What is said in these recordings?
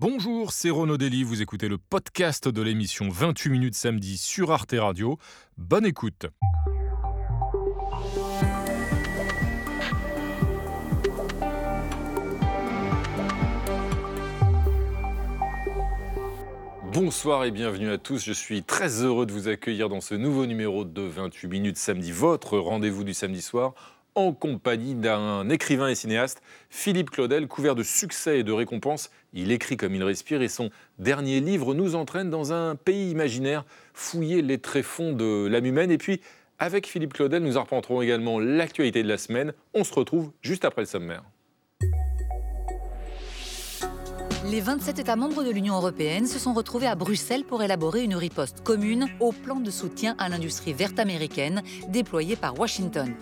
Bonjour, c'est Renaud Dely, vous écoutez le podcast de l'émission 28 minutes samedi sur Arte Radio. Bonne écoute. Bonsoir et bienvenue à tous. Je suis très heureux de vous accueillir dans ce nouveau numéro de 28 minutes samedi, votre rendez-vous du samedi soir, en compagnie d'un écrivain et cinéaste, Philippe Claudel, couvert de succès et de récompenses. Il écrit comme il respire et son dernier livre nous entraîne dans un pays imaginaire, fouiller les tréfonds de l'âme humaine. Et puis, avec Philippe Claudel, nous arpenterons également l'actualité de la semaine. On se retrouve juste après le sommaire. Les 27 États membres de l'Union européenne se sont retrouvés à Bruxelles pour élaborer une riposte commune au plan de soutien à l'industrie verte américaine déployé par Washington.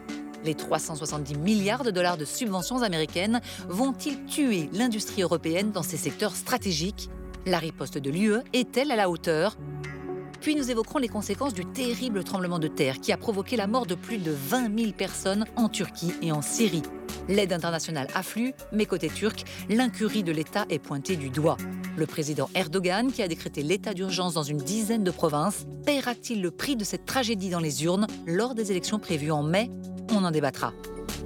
Les 370 milliards de dollars de subventions américaines vont-ils tuer l'industrie européenne dans ces secteurs stratégiques? La riposte de l'UE est-elle à la hauteur? Puis nous évoquerons les conséquences du terrible tremblement de terre qui a provoqué la mort de plus de 20 000 personnes en Turquie et en Syrie. L'aide internationale afflue, mais côté turc, l'incurie de l'État est pointée du doigt. Le président Erdogan, qui a décrété l'état d'urgence dans une dizaine de provinces, paiera-t-il le prix de cette tragédie dans les urnes lors des élections prévues en mai? On en débattra.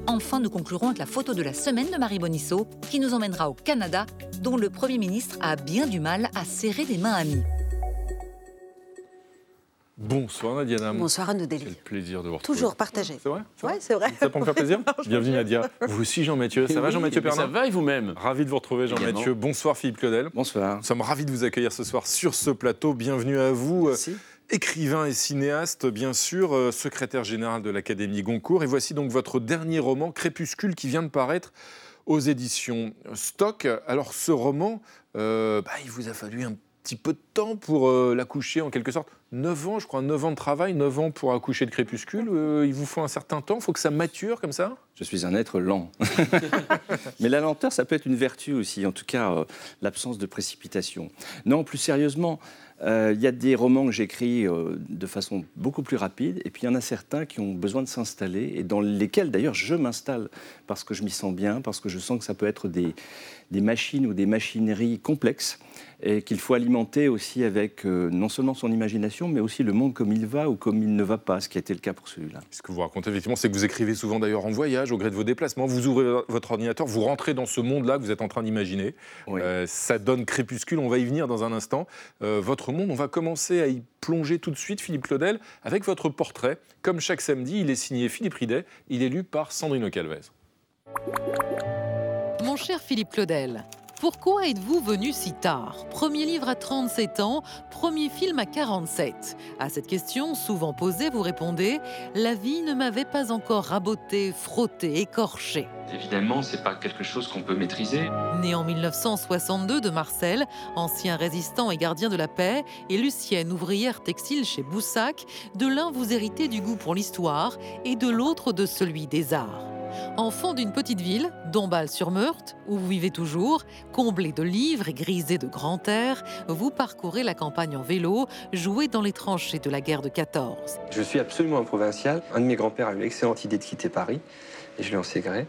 Enfin, nous conclurons avec la photo de la semaine de Marie Bonisso, qui nous emmènera au Canada, dont le Premier ministre a bien du mal à serrer des mains amies. Bonsoir Nadia Nam. Bonsoir Anne Quel plaisir de vous retrouver. Toujours partagé. C'est vrai Oui, c'est vrai. Ça peut me faire plaisir Bienvenue Nadia. Vous aussi Jean-Mathieu. Ça va Jean-Mathieu Pernin Ça va et vous-même Ravi de vous retrouver Jean-Mathieu. Bonsoir Philippe Claudel. Bonsoir. Nous sommes ravis de vous accueillir ce soir sur ce plateau. Bienvenue à vous. Merci. Écrivain et cinéaste, bien sûr, euh, secrétaire général de l'Académie Goncourt. Et voici donc votre dernier roman, Crépuscule, qui vient de paraître aux éditions Stock. Alors ce roman, euh, bah, il vous a fallu un petit peu de temps pour euh, l'accoucher en quelque sorte. 9 ans, je crois, 9 ans de travail, 9 ans pour accoucher de Crépuscule. Euh, il vous faut un certain temps, il faut que ça mature comme ça? Je suis un être lent. Mais la lenteur, ça peut être une vertu aussi, en tout cas euh, l'absence de précipitation. Non, plus sérieusement, il y a des romans que j'écris euh, de façon beaucoup plus rapide, et puis il y en a certains qui ont besoin de s'installer, et dans lesquels d'ailleurs je m'installe, parce que je m'y sens bien, parce que je sens que ça peut être des, des machines ou des machineries complexes, et qu'il faut alimenter aussi avec euh, non seulement son imagination, mais aussi le monde comme il va ou comme il ne va pas, ce qui a été le cas pour celui-là. Ce que vous racontez effectivement, c'est que vous écrivez souvent d'ailleurs en voyage, au gré de vos déplacements. Vous ouvrez votre ordinateur, vous rentrez dans ce monde-là que vous êtes en train d'imaginer. Oui. Euh, ça donne crépuscule, on va y venir dans un instant. Euh, votre monde, on va commencer à y plonger tout de suite, Philippe Claudel, avec votre portrait. Comme chaque samedi, il est signé Philippe Ridet, il est lu par Sandrine Calvez. Mon cher Philippe Claudel, pourquoi êtes-vous venu si tard? Premier livre à 37 ans, premier film à 47. À cette question, souvent posée, vous répondez La vie ne m'avait pas encore raboté, frotté, écorché. Évidemment, c'est pas quelque chose qu'on peut maîtriser. Né en 1962 de Marcel, ancien résistant et gardien de la paix, et Lucienne, ouvrière textile chez Boussac, de l'un vous héritez du goût pour l'histoire et de l'autre de celui des arts. Enfant d'une petite ville, Dombasle-sur-Meurthe, où vous vivez toujours, comblé de livres et grisé de grand air, vous parcourez la campagne en vélo, jouez dans les tranchées de la guerre de 14. Je suis absolument un provincial. Un de mes grands-pères a eu l'excellente idée de quitter Paris et je lui en sais gré.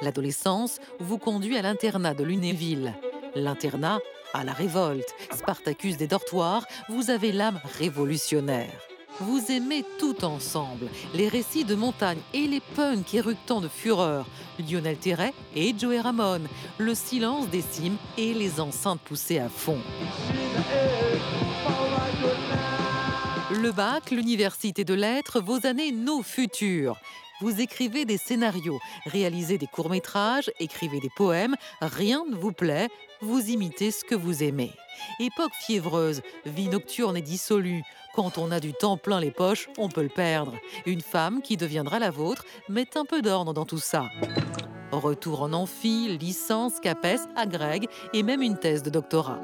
L'adolescence vous conduit à l'internat de Lunéville. L'internat à la révolte. Spartacus des dortoirs, vous avez l'âme révolutionnaire. Vous aimez tout ensemble, les récits de montagne et les punks éructants de fureur, Lionel Terray et Joey Ramone, le silence des cimes et les enceintes poussées à fond. Le bac, l'université de lettres, vos années, nos futurs. Vous écrivez des scénarios, réalisez des courts-métrages, écrivez des poèmes, rien ne vous plaît, vous imitez ce que vous aimez. Époque fiévreuse, vie nocturne et dissolue. Quand on a du temps plein les poches, on peut le perdre. Une femme qui deviendra la vôtre, met un peu d'ordre dans tout ça. Retour en amphi, licence, CAPES, agrég et même une thèse de doctorat.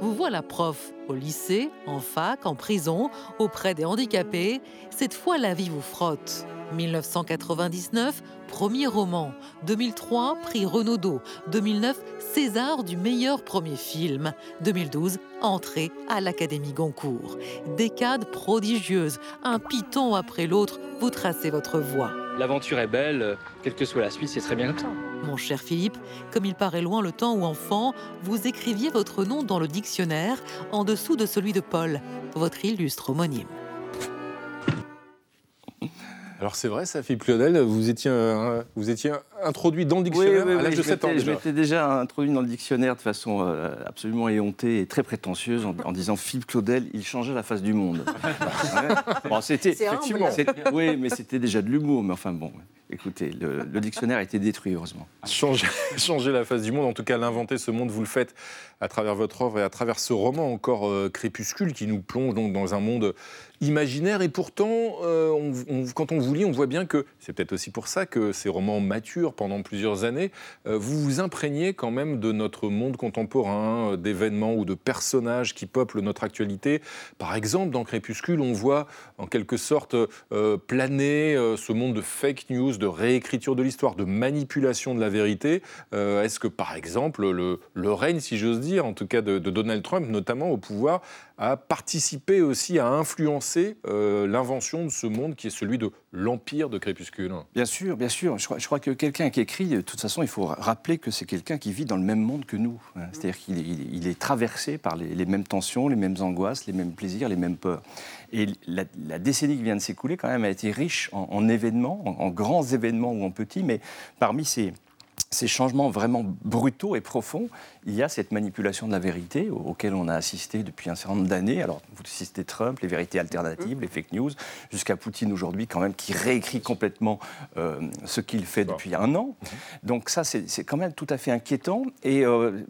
Vous voilà prof au lycée, en fac, en prison, auprès des handicapés. Cette fois, la vie vous frotte. 1999, premier roman. 2003, prix Renaudot. 2009, César du meilleur premier film. 2012, entrée à l'Académie Goncourt. Décade prodigieuse, un piton après l'autre, vous tracez votre voie. L'aventure est belle, quelle que soit la suite, c'est très bien comme ça. Mon cher Philippe, comme il paraît loin le temps où enfant, vous écriviez votre nom dans le dictionnaire en dessous de celui de Paul, votre illustre homonyme. Alors c'est vrai, ça, Philippe Claudel, vous étiez, vous étiez introduit dans le dictionnaire à l'âge de 7 ans. Je m'étais déjà introduit dans le dictionnaire de façon euh, absolument éhontée et très prétentieuse en, disant Philippe Claudel, il changeait la face du monde. bon, c'était effectivement. Oui, mais c'était déjà de l'humour. Mais enfin bon, écoutez, le, dictionnaire a été détruit heureusement. Changer, changer, la face du monde, en tout cas l'inventer ce monde, vous le faites à travers votre œuvre et à travers ce roman encore euh, crépuscule qui nous plonge donc dans un monde imaginaire. Et pourtant, euh, quand on vous lit, on voit bien que c'est peut-être aussi pour ça que ces romans pendant plusieurs années. Euh, vous vous imprégnez quand même de notre monde contemporain, d'événements ou de personnages qui peuplent notre actualité. Par exemple, dans Crépuscule, on voit en quelque sorte planer ce monde de fake news, de réécriture de l'histoire, de manipulation de la vérité. Est-ce que, par exemple, le, le règne, si j'ose dire, en tout cas de, Donald Trump, notamment au pouvoir, a participé aussi à influencer euh, l'invention de ce monde qui est celui de l'empire de Crépuscule. Bien sûr, bien sûr. Je crois, que quelqu'un qui écrit, de toute façon, il faut rappeler que c'est quelqu'un qui vit dans le même monde que nous. Hein. C'est-à-dire qu'il est traversé par les, mêmes tensions, les mêmes angoisses, les mêmes plaisirs, les mêmes peurs. Et la, décennie qui vient de s'écouler, quand même, a été riche en, événements, en, en, grands événements ou en petits, mais parmi ces, ces changements vraiment brutaux et profonds, il y a cette manipulation de la vérité auquel on a assisté depuis un certain nombre d'années. Alors, vous citez Trump, les vérités alternatives, les fake news, jusqu'à Poutine aujourd'hui, quand même, qui réécrit complètement euh, ce qu'il fait depuis un an. Donc, ça, c'est quand même tout à fait inquiétant. Et euh,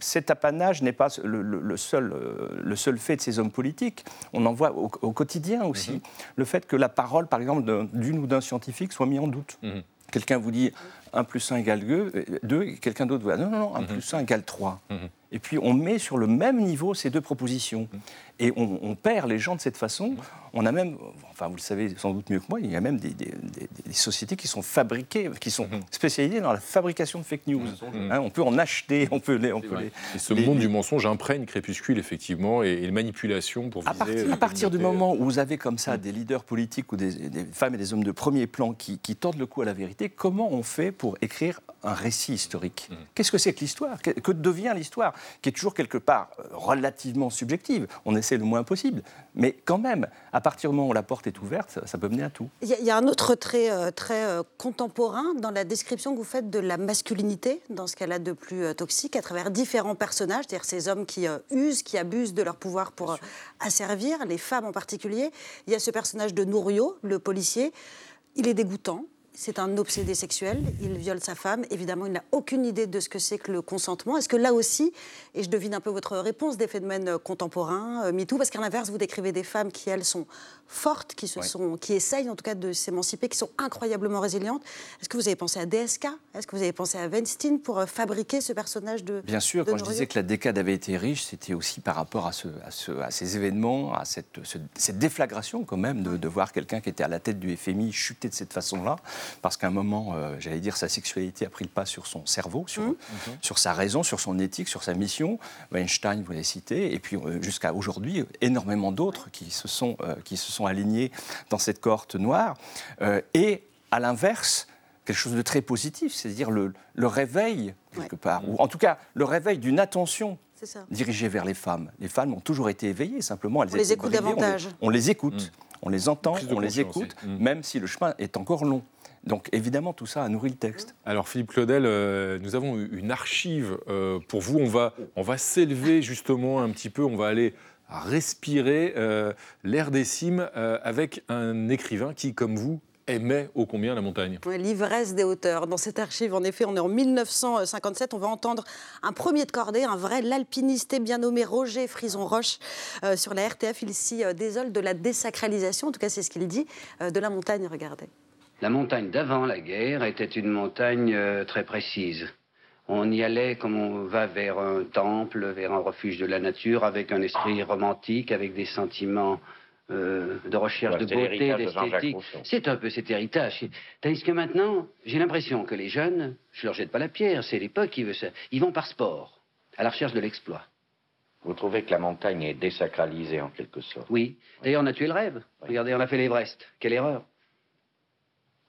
cet apanage n'est pas le, seul, euh, le seul fait de ces hommes politiques. On en voit au, quotidien aussi. Mhm. Le fait que la parole, par exemple, d'une ou d'un scientifique soit mise en doute. Mhm. Quelqu'un vous dit 1 plus 1 égale 2, et quelqu'un d'autre vous dit non, non, non, 1 mhm. plus 1 égale 3. Et puis on met sur le même niveau ces deux propositions. Et on, perd les gens de cette façon. On a même, enfin vous le savez sans doute mieux que moi, il y a même des, sociétés qui sont fabriquées, qui sont mhm. spécialisées dans la fabrication de fake news. Hein, on peut en acheter, on peut les... On peut les et ce monde du mensonge imprègne Crépuscule, effectivement, et, les manipulations pour viser... À partir, du moment où vous avez comme ça des leaders politiques ou des, femmes et des hommes de premier plan qui, qui tordent le cou à la vérité, comment on fait pour écrire un récit historique. Mmh. Qu'est-ce que c'est que l'histoire? Que, devient l'histoire? Qui est toujours quelque part euh, relativement subjective. On essaie le moins possible. Mais quand même, à partir du moment où la porte est ouverte, ça, peut mener à tout. Il y, a un autre trait euh, très euh, contemporain dans la description que vous faites de la masculinité, dans ce qu'elle a de plus toxique, à travers différents personnages, c'est-à-dire ces hommes qui usent, qui abusent de leur pouvoir pour asservir, les femmes en particulier. Il y a ce personnage de Nouriot, le policier. Il est dégoûtant, c'est un obsédé sexuel, il viole sa femme. Évidemment, il n'a aucune idée de ce que c'est que le consentement. Est-ce que là aussi, et je devine un peu votre réponse des phénomènes contemporains, euh, MeToo, parce qu'à l'inverse, vous décrivez des femmes qui, elles, sont fortes, qui, se sont, qui essayent en tout cas de s'émanciper, qui sont incroyablement résilientes. Est-ce que vous avez pensé à DSK Est-ce que vous avez pensé à Weinstein pour euh, fabriquer ce personnage de Bien sûr, quand je disais que la décade avait été riche, c'était aussi par rapport à, ce, à, ces événements, à cette, cette, déflagration quand même de, de voir quelqu'un qui était à la tête du FMI chuter de cette façon-là, parce qu'à un moment, euh, j'allais dire, sa sexualité a pris le pas sur son cerveau, sur, mmh. sur sa raison, sur son éthique, sur sa mission. Weinstein, vous l'avez cité, et puis euh, jusqu'à aujourd'hui, énormément d'autres qui se sont, qui se sont sont alignés dans cette cohorte noire. Euh, et à l'inverse, quelque chose de très positif, c'est-à-dire le, réveil, quelque part, ou en tout cas le réveil d'une attention dirigée vers les femmes. Les femmes ont toujours été éveillées, simplement elles on les écoute davantage. On les, écoute, mm. on les entend, on les écoute, mm. même si le chemin est encore long. Donc évidemment, tout ça a nourri le texte. Alors Philippe Claudel, euh, nous avons une archive euh, pour vous. On va, on va s'élever justement un petit peu, on va aller respirer euh, l'air des cimes euh, avec un écrivain qui, comme vous, aimait ô combien la montagne. L'ivresse des hauteurs. Dans cette archive, en effet, on est en 1957. On va entendre un premier de cordée, un vrai l'alpiniste bien nommé Roger Frison-Roche. Euh, sur la RTF, il s'y désole de la désacralisation, en tout cas c'est ce qu'il dit, de la montagne. Regardez. La montagne d'avant la guerre était une montagne très précise. On y allait comme on va vers un temple, vers un refuge de la nature, avec un esprit romantique, avec des sentiments euh, de recherche de beauté, d'esthétique. C'est un peu cet héritage. Tandis que maintenant, j'ai l'impression que les jeunes, je leur jette pas la pierre, c'est l'époque qui veut ça. Ils vont par sport, à la recherche de l'exploit. Vous trouvez que la montagne est désacralisée en quelque sorte Oui. D'ailleurs, on a tué le rêve. Regardez, on a fait l'Everest. Quelle erreur.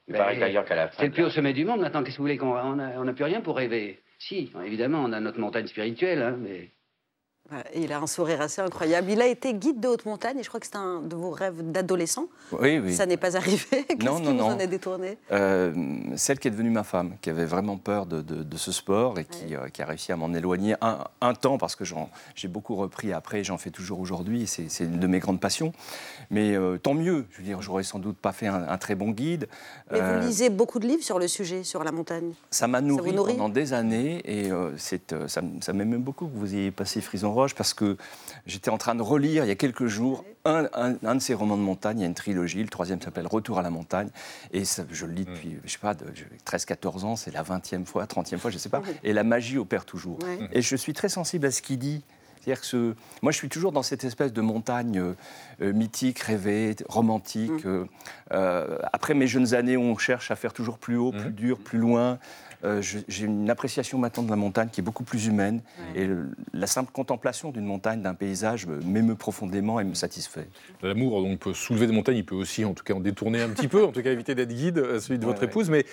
Il paraît Ben, d'ailleurs qu'à la fin. C'est le plus haut sommet du monde maintenant. Qu'est-ce que vous voulez qu'on on n'a plus rien pour rêver Si, évidemment, on a notre montagne spirituelle, hein, mais Il a un sourire assez incroyable. Il a été guide de haute montagne et je crois que c'est un de vos rêves d'adolescent. Oui, oui. Ça n'est pas arrivé. Qu'est-ce Non, qui non, vous non. en a détourné? Euh, celle qui est devenue ma femme, qui avait vraiment peur de, de- de ce sport et qui, euh, qui a réussi à m'en éloigner un, un temps parce que j'en- j'ai beaucoup repris après, j'en fais toujours aujourd'hui c'est c'est une de mes grandes passions. Mais euh, tant mieux, je veux dire, j'aurais sans doute pas fait un, un très bon guide. Mais vous lisez beaucoup de livres sur le sujet, sur la montagne. ça m'a nourri, pendant des années et c'est, ça, ça m'aime beaucoup que vous ayez passé Frison Parce que j'étais en train de relire il y a quelques jours un, un- un de ces romans de montagne. Il y a une trilogie, le troisième s'appelle Retour à la montagne et ça, je le lis depuis, je sais pas, de- je- 13-14 ans, c'est la 20e fois, 30e fois, je sais pas. Et la magie opère toujours. Et je suis très sensible à ce qu'il dit. C'est-à-dire que ce- moi, je suis toujours dans cette espèce de montagne euh, euh, mythique, rêvée, romantique. euh, euh, après mes jeunes années, on cherche à faire toujours plus haut, plus dur, plus loin. Euh, J'ai une appréciation maintenant de la montagne qui est beaucoup plus humaine. Et le- la simple contemplation d'une montagne, d'un paysage, me- m'émeut profondément et me satisfait. L'amour donc peut soulever des montagnes, il peut aussi en tout cas en détourner un petit peu, en tout cas éviter d'être guide, euh, celui de Ouais, votre ouais. épouse. Mais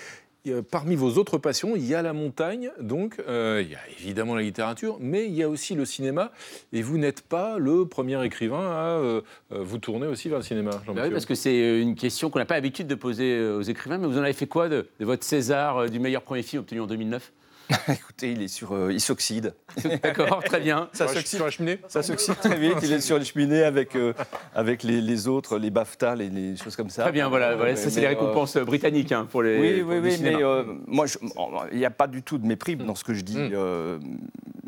parmi vos autres passions, il y a la montagne, donc euh, il y a évidemment la littérature, mais il y a aussi le cinéma. Et vous n'êtes pas le premier écrivain à euh, euh, vous tourner aussi vers le cinéma, Bah oui, parce que c'est une question qu'on n'a pas l'habitude de poser aux écrivains, mais vous en avez fait quoi de, votre César du meilleur premier film obtenu en 2009 Écoutez, il est sur, euh, il s'oxyde. D'accord, très bien. Ça la- s'oxyde sur la cheminée? Ça s'oxyde très vite. Il est sur les cheminées avec, euh, avec les, les autres, les BAFTA, les, les choses comme ça. Très bien, voilà, voilà, ça c'est les mais, euh, récompenses euh, britanniques hein, pour les. Oui, pour oui, oui, cinéma. mais euh, moi, bon, il n'y a pas du tout de mépris dans ce que je dis. Mm. euh,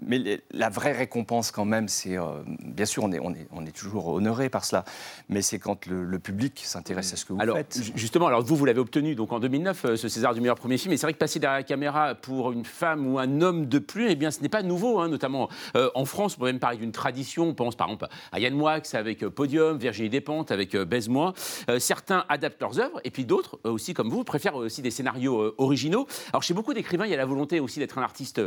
mais les- la vraie récompense, quand même, c'est. euh, bien sûr, on est, on, est, on est toujours honoré par cela, mais c'est quand le, le public s'intéresse à ce que vous Alors, faites. ju- justement, alors vous, vous l'avez obtenu donc en 2009, euh, ce César du meilleur premier film. Et c'est vrai que passer derrière la caméra pour une femme ou un homme de plus, eh bien, ce n'est pas nouveau. hein, notamment euh, en France, on peut même parler d'une tradition. On pense par exemple à Yann Moix avec euh, Podium, Virginie Despentes avec euh, Baise-moi. Certains adaptent leurs œuvres, et puis d'autres, aussi comme vous, préfèrent aussi des scénarios originaux. Alors, chez beaucoup d'écrivains, il y a la volonté aussi d'être un artiste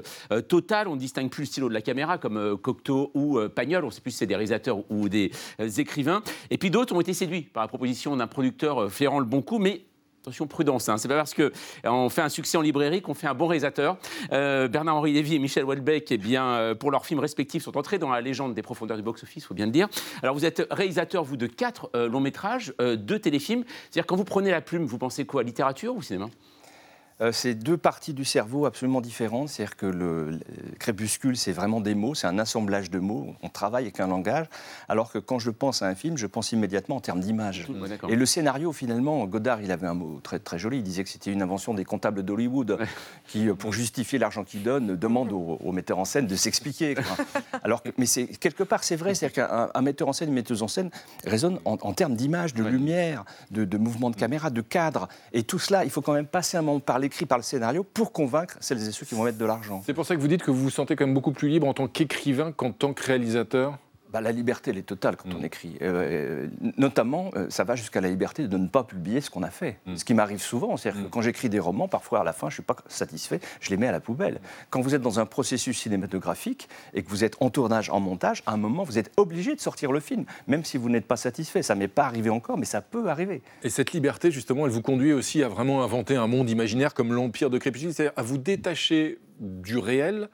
total. On ne distingue plus le stylo de la caméra, comme Cocteau ou Pagnol. On ne sait plus si c'est des réalisateurs ou des écrivains. Et puis d'autres ont été séduits par la proposition d'un producteur flairant le bon coup, mais Attention, prudence, hein. c'est pas parce qu'on fait un succès en librairie qu'on fait un bon réalisateur. Euh, Bernard-Henri Lévy et Michel Houellebecq, eh bien, euh, pour leurs films respectifs, sont entrés dans la légende des profondeurs du box-office, faut bien le dire. Alors vous êtes réalisateur, vous, de quatre euh, longs métrages, euh, deux téléfilms. C'est-à-dire, quand vous prenez la plume, vous pensez quoi? Littérature ou cinéma? Euh, c'est deux parties du cerveau absolument différentes. C'est-à-dire que le, le crépuscule, c'est vraiment des mots, c'est un assemblage de mots. On travaille avec un langage. Alors que quand je pense à un film, je pense immédiatement en termes d'image. Ouais, d'accord. Et le scénario, finalement, Godard, il avait un mot très, très joli. Il disait que c'était une invention des comptables d'Hollywood qui, euh, pour justifier l'argent qu'ils donnent, demandent au, au metteur en scène de s'expliquer. Alors que, mais c'est quelque part, c'est vrai. C'est-à-dire qu'un un metteur en scène, une metteuse en scène raisonne en, en termes d'image, de lumière, de, de mouvement de caméra, de cadre. Et tout cela, il faut quand même passer un moment par l'écrit, par le scénario, pour convaincre celles et ceux qui vont mettre de l'argent. C'est pour ça que vous dites que vous vous sentez quand même beaucoup plus libre en tant qu'écrivain qu'en tant que réalisateur? Bah, la liberté, elle est totale quand Mm. on écrit. Euh, euh, notamment, euh, ça va jusqu'à la liberté de ne pas publier ce qu'on a fait. Mm. Ce qui m'arrive souvent, c'est-à-dire que quand j'écris des romans, parfois à la fin, je ne suis pas satisfait, je les mets à la poubelle. Quand vous êtes dans un processus cinématographique et que vous êtes en tournage, en montage, à un moment, vous êtes obligé de sortir le film, même si vous n'êtes pas satisfait. Ça m'est pas arrivé encore, mais ça peut arriver. Et cette liberté, justement, elle vous conduit aussi à vraiment inventer un monde imaginaire comme l'Empire de Crépuscule, c'est-à-dire à vous détacher du réel,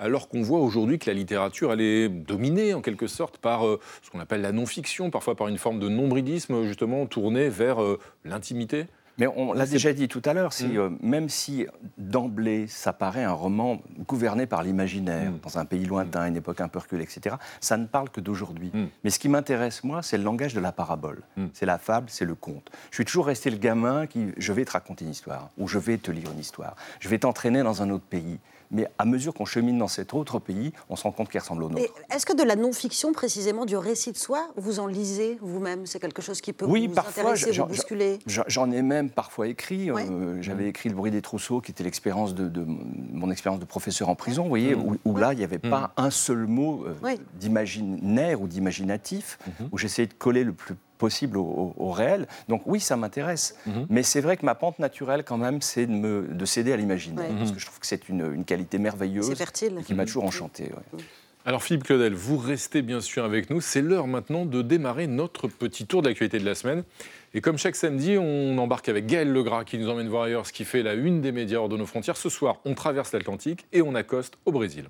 alors qu'on voit aujourd'hui que la littérature, elle est dominée en quelque sorte par euh, ce qu'on appelle la non-fiction, parfois par une forme de nombridisme, justement, tournée vers euh, l'intimité. Mais on l'a déjà dit tout à l'heure, si, Mm. euh, même si d'emblée ça paraît un roman gouverné par l'imaginaire, Mm. dans un pays lointain, une époque un peu reculée, etc., ça ne parle que d'aujourd'hui. Mais ce qui m'intéresse, moi, c'est le langage de la parabole. C'est la fable, c'est le conte. Je suis toujours resté le gamin qui, je vais te raconter une histoire, ou je vais te lire une histoire, je vais t'entraîner dans un autre pays. Mais à mesure qu'on chemine dans cet autre pays, on se rend compte qu'il ressemble au nôtre. Est-ce que de la non-fiction, précisément du récit de soi, vous en lisez vous-même? C'est quelque chose qui peut Oui, vous parfois, intéresser, j'en- vous bousculer? J'en j'en ai même parfois écrit. Ouais. euh, J'avais écrit Le bruit des trousseaux, qui était l'expérience de, de mon expérience de professeur en prison, vous voyez, où, où là, il n'y avait pas un seul mot euh, d'imaginaire ou d'imaginatif, où j'essayais de coller le plus possible au, au- au réel. Donc oui, ça m'intéresse. Mais c'est vrai que ma pente naturelle, quand même, c'est de, me- de céder à l'imaginaire. Ouais. Parce que je trouve que c'est une, une qualité merveilleuse. C'est fertile. et Qui m'a toujours enchanté. ouais. Alors Philippe Claudel, vous restez bien sûr avec nous. C'est l'heure maintenant de démarrer notre petit tour d'actualité de la semaine. Et comme chaque samedi, on embarque avec Gaël Legras qui nous emmène voir ailleurs ce qui fait la une des médias hors de nos frontières. Ce soir, on traverse l'Atlantique et on accoste au Brésil.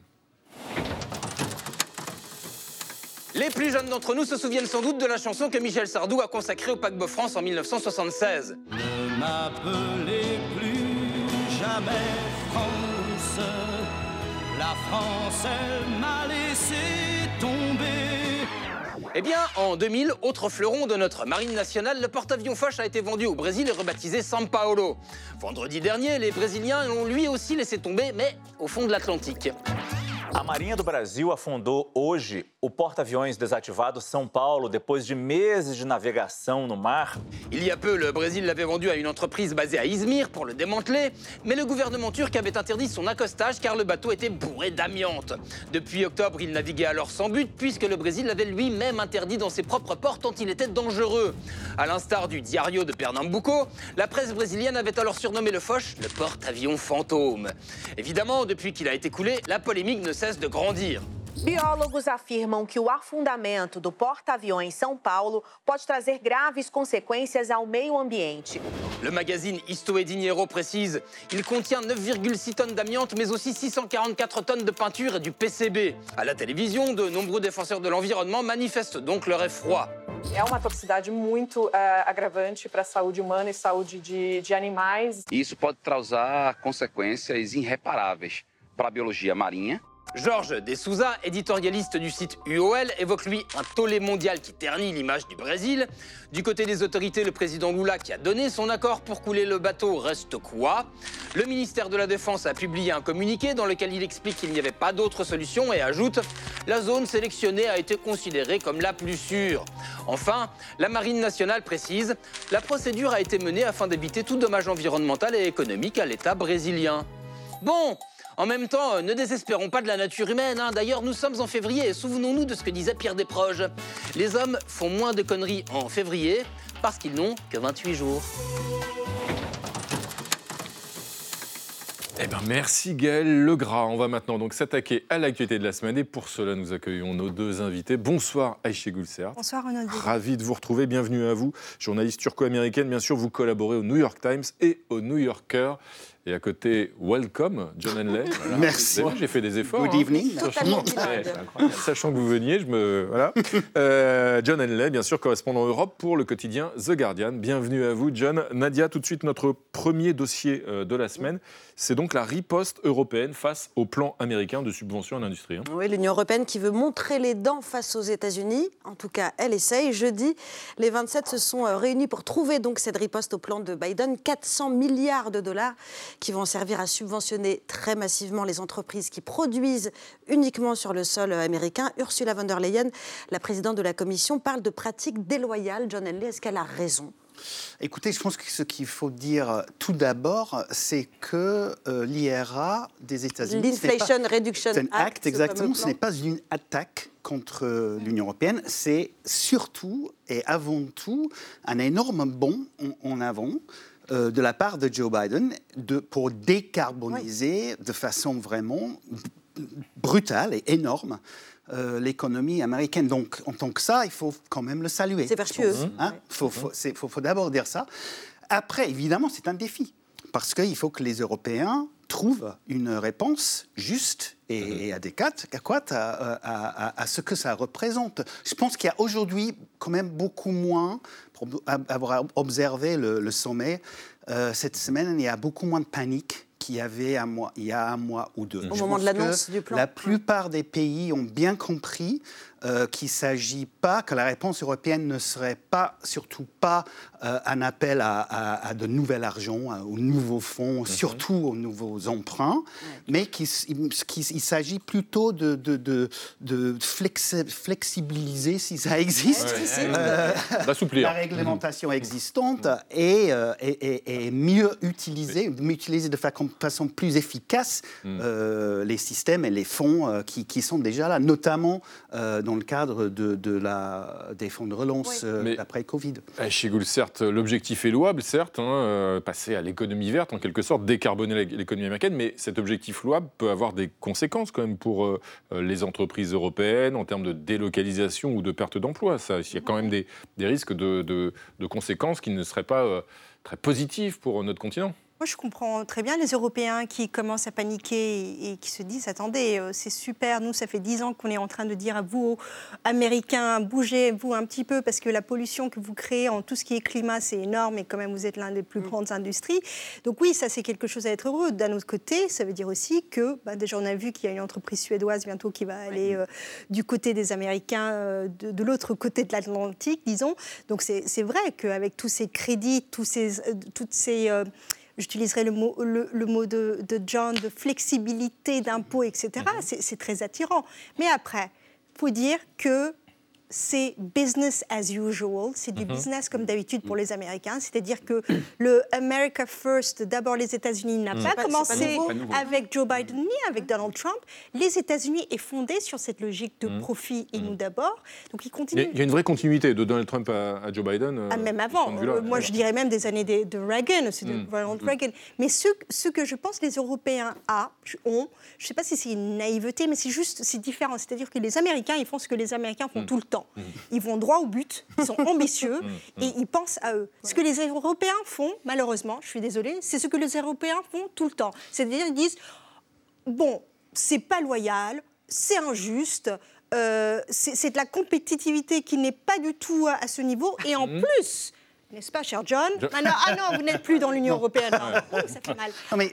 Les plus jeunes d'entre nous se souviennent sans doute de la chanson que Michel Sardou a consacrée au paquebot France en 1976. Ne m'appelez plus jamais France. La France, elle m'a laissé tomber. Eh bien, en 2000, autre fleuron de notre marine nationale, le porte-avions Foch a été vendu au Brésil et rebaptisé São Paulo. Vendredi dernier, les Brésiliens l'ont lui aussi laissé tomber, mais au fond de l'Atlantique. A Marinha do Brasil afundou hoje o porta-aviões desativado São Paulo depois de meses de navegação no mar. Il y a peu, le Brésil l'avait vendu à une entreprise basée à Izmir pour le démanteler, mais le gouvernement turc avait interdit son accostage car le bateau était bourré d'amiante. Depuis octobre, il naviguait alors sans but puisque le Brésil l'avait lui-même interdit dans ses propres ports tant il était dangereux. À l'instar du Diario de Pernambuco, la presse brésilienne avait alors surnommé le Foch le porte-avions fantôme. Évidemment, depuis qu'il a été coulé, la polémique ne cesse de grandir. Biólogos afirmam que o afundamento do porta-aviões São Paulo pode trazer graves consequências ao meio ambiente. Le magazine Isto e Dinheiro précise il contient 9,6 tonnes d'amiante, mais aussi 644 tonnes de peinture et du PCB. À la télévision, de nombreux défenseurs de l'environnement manifestent donc leur effroi. É uma toxicidade muito eh, agravante para a saúde humana e saúde de, de animais. Isso pode causar consequências irreparáveis para a biologia marinha, Georges De Souza, éditorialiste du site UOL, évoque lui un tollé mondial qui ternit l'image du Brésil. Du côté des autorités, le président Lula, qui a donné son accord pour couler le bateau, reste quoi? Le ministère de la Défense a publié un communiqué dans lequel il explique qu'il n'y avait pas d'autre solution et ajoute La zone sélectionnée a été considérée comme la plus sûre. Enfin, la Marine nationale précise La procédure a été menée afin d'éviter tout dommage environnemental et économique à l'État brésilien. Bon, en même temps, euh, ne désespérons pas de la nature humaine. hein. D'ailleurs, nous sommes en février et souvenons-nous de ce que disait Pierre Desproges. Les hommes font moins de conneries en février parce qu'ils n'ont que 28 jours. Eh ben merci Gaël Legras. On va maintenant donc s'attaquer à l'actualité de la semaine et pour cela nous accueillons nos deux invités. Bonsoir Aïché Goulsert. Bonsoir Renaud. Ravi de vous retrouver, bienvenue à vous. Journaliste turco-américaine, bien sûr, vous collaborez au New York Times et au New Yorker. Et à côté, welcome, John Henley. Voilà. Merci. Vu, J'ai fait des efforts. Good hein. evening. Sachant, Ouais, sachant que vous veniez, je me. Voilà. Euh, John Henley, bien sûr, correspondant Europe pour le quotidien The Guardian. Bienvenue à vous, John. Nadia, tout de suite, notre premier dossier euh, de la semaine, c'est donc la riposte européenne face au plan américain de subvention à l'industrie. hein. Oui, l'Union européenne qui veut montrer les dents face aux États-Unis. En tout cas, elle essaye. Jeudi, les 27 se sont euh, réunis pour trouver cette riposte au plan de Biden. 400 milliards de dollars qui vont servir à subventionner très massivement les entreprises qui produisent uniquement sur le sol euh, américain. Ursula von der Leyen, la présidente de la Commission, parle de pratiques déloyales. John Henley, est-ce qu'elle a raison? Écoutez, je pense que ce qu'il faut dire euh, tout d'abord, c'est que euh, l'IRA des États-Unis. L'Inflation Reduction C'est un Act, exactement. Ce n'est pas une attaque contre euh, l'Union européenne, c'est surtout et avant tout un énorme bond en, avant euh, de la part de Joe Biden de, pour décarboniser de façon vraiment brutale et énorme euh, l'économie américaine. Donc, en tant que ça, il faut quand même le saluer. C'est vertueux. je pense, hein. faut, faut, c'est- faut- faut d'abord dire ça. Après, évidemment, c'est un défi. Parce qu'il faut que les Européens trouvent une réponse juste et, et adéquate, adéquate à, à- à- à ce que ça représente. Je pense qu'il y a aujourd'hui quand même beaucoup moins, pour avoir observé le, le sommet, euh, cette semaine, il y a beaucoup moins de panique qu'il y avait un mois, il y a un mois ou deux. Au Je moment de l'annonce du plan. La plupart des pays ont bien compris euh, qu'il ne s'agit pas, que la réponse européenne ne serait pas, surtout pas, euh, un appel à, à- à de nouvel argent, à- aux nouveaux fonds, surtout aux nouveaux emprunts, mais qu'il s'agit plutôt de, de, de, de flexi- flexibiliser, si ça existe, Ouais, si. D'assouplir. la réglementation existante et, euh, et- et- et mieux utiliser, mieux utiliser de façon plus efficace euh, les systèmes et les fonds euh, qui, qui sont déjà là, notamment euh, dans le cadre de, de la, des fonds de relance euh, après Covid. Eh, Chigoul, certes, l'objectif est louable, certes, hein, euh, passer à l'économie verte, en quelque sorte, décarboner l'é- l'économie américaine, mais cet objectif louable peut avoir des conséquences quand même pour euh, les entreprises européennes en termes de délocalisation ou de perte d'emploi. Ça, Il y a quand même des, des risques de, de- de conséquences qui ne seraient pas euh, très positives pour notre continent. Moi, je comprends très bien les Européens qui commencent à paniquer et, qui se disent attendez, euh, c'est super, nous, ça fait dix ans qu'on est en train de dire à vous, Américains, bougez-vous un petit peu parce que la pollution que vous créez en tout ce qui est climat, c'est énorme et quand même, vous êtes l'un des plus grandes industries. Donc, oui, ça, c'est quelque chose à être heureux. D'un autre côté, ça veut dire aussi que, bah, déjà, on a vu qu'il y a une entreprise suédoise bientôt qui va aller euh, du côté des Américains, euh, de, de l'autre côté de l'Atlantique, disons. Donc, c'est c'est vrai qu'avec tous ces crédits, tous ces, euh, toutes ces. J'utiliserai le mot, le, le mot de, de John, de flexibilité d'impôts, etc. C'est c'est très attirant. Mais après, il faut dire que c'est business as usual, c'est du Mhm. business comme d'habitude pour les Américains, c'est-à-dire que le America First, d'abord les États-Unis, n'a Mhm. pas commencé pas nouveau. Pas nouveau. avec Joe Biden ni avec Donald Trump. Les États-Unis est fondé sur cette logique de Mhm. profit et nous d'abord, donc ils Il y, a, continuent. il y a une vraie continuité de Donald Trump à, à Joe Biden. euh, Ah, même avant. Euh, moi, je dirais même des années de, de Reagan, c'est de Mm. Ronald Mm. Reagan. Mais ce, ce que je pense les Européens a, ont, je ne sais pas si c'est une naïveté, mais c'est juste, c'est différent. C'est-à-dire que les Américains, ils font ce que les Américains font Mm. tout le temps. Mm. Ils vont droit au but, ils sont ambitieux Mm. et ils pensent à eux. Ce que les Européens font, malheureusement, je suis désolée, c'est ce que les Européens font tout le temps. C'est-à-dire ils disent, bon, c'est pas loyal, c'est injuste. euh, c'est de la compétitivité qui n'est pas du tout à, à ce niveau. Et en plus, n'est-ce pas, cher John Je- ah, non, ah non, vous n'êtes plus dans l'Union européenne. Oh, ça fait mal. Non, mais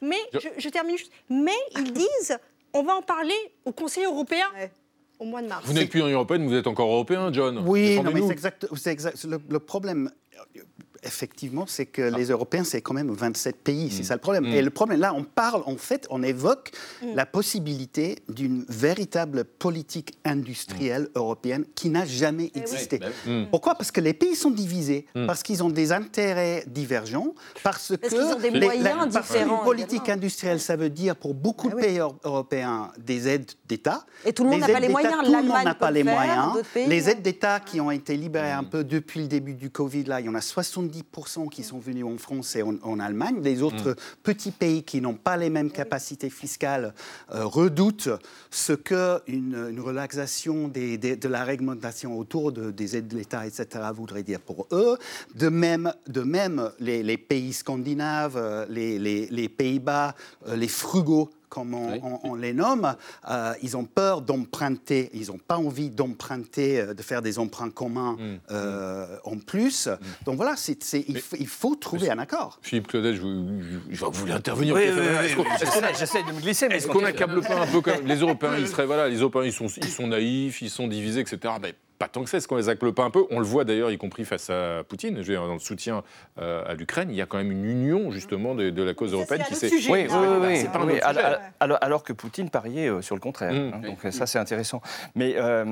mais Je- je, je termine juste. Mais ils disent, on va en parler au Conseil européen au mois de mars. Vous n'êtes plus l'Union européenne, vous êtes encore européen, John. Oui, non, mais c'est exact, c'est exact. Le, le problème, effectivement, c'est que les Européens, c'est quand même 27 pays. C'est ça le problème. Mm. Et le problème, là, on parle, en fait, on évoque Mm. la possibilité d'une véritable politique industrielle européenne qui n'a jamais existé. bah oui. Mm. Pourquoi? Parce que les pays sont divisés, Mm. parce qu'ils ont des intérêts divergents, parce, Parce que qu'ils ont des les- moyens parce différents qu'une politique également. industrielle, ça veut dire pour beaucoup de pays euro- européens des aides d'État. Et tout le monde n'a pas les moyens. Tout le monde n'a pas les moyens. pays, les aides d'État qui ont été libérées un peu depuis le début du Covid, là, il y en a 70% qui sont venus en France et en, en Allemagne. Les autres petits pays qui n'ont pas les mêmes capacités fiscales euh, redoutent ce que une, une relaxation des- des- de la réglementation autour de- des aides de l'État, etc., voudrait dire pour eux. De même, de même les, les pays scandinaves, euh, les, les- les Pays-Bas, euh, les frugaux comme on, on- on les nomme, euh, ils ont peur d'emprunter, ils n'ont pas envie d'emprunter, euh, de faire des emprunts communs euh, en plus. Donc voilà, c'est- c'est- il, faut, il faut trouver un accord. Philippe Claudel, je, vous- je- je- voulez intervenir Oui, oui, j'essaie- de me glisser, mais Est-ce qu'on ok. accable pas un peu même Les Européens, ils seraient voilà, les Européens, ils sont, ils sont naïfs, ils sont divisés, etc. Mais pas tant que ça. Est-ce qu'on les accable pas un peu On le voit d'ailleurs, y compris face à Poutine. Je veux dire, dans le soutien euh, à l'Ukraine, il y a quand même une union justement de, de la cause européenne qui s'est. Oui, oui, oui, oui, c'est pas un oui, autre alors, sujet. alors- alors que Poutine pariait euh, sur le contraire. hein, donc ça, c'est intéressant. Mais euh,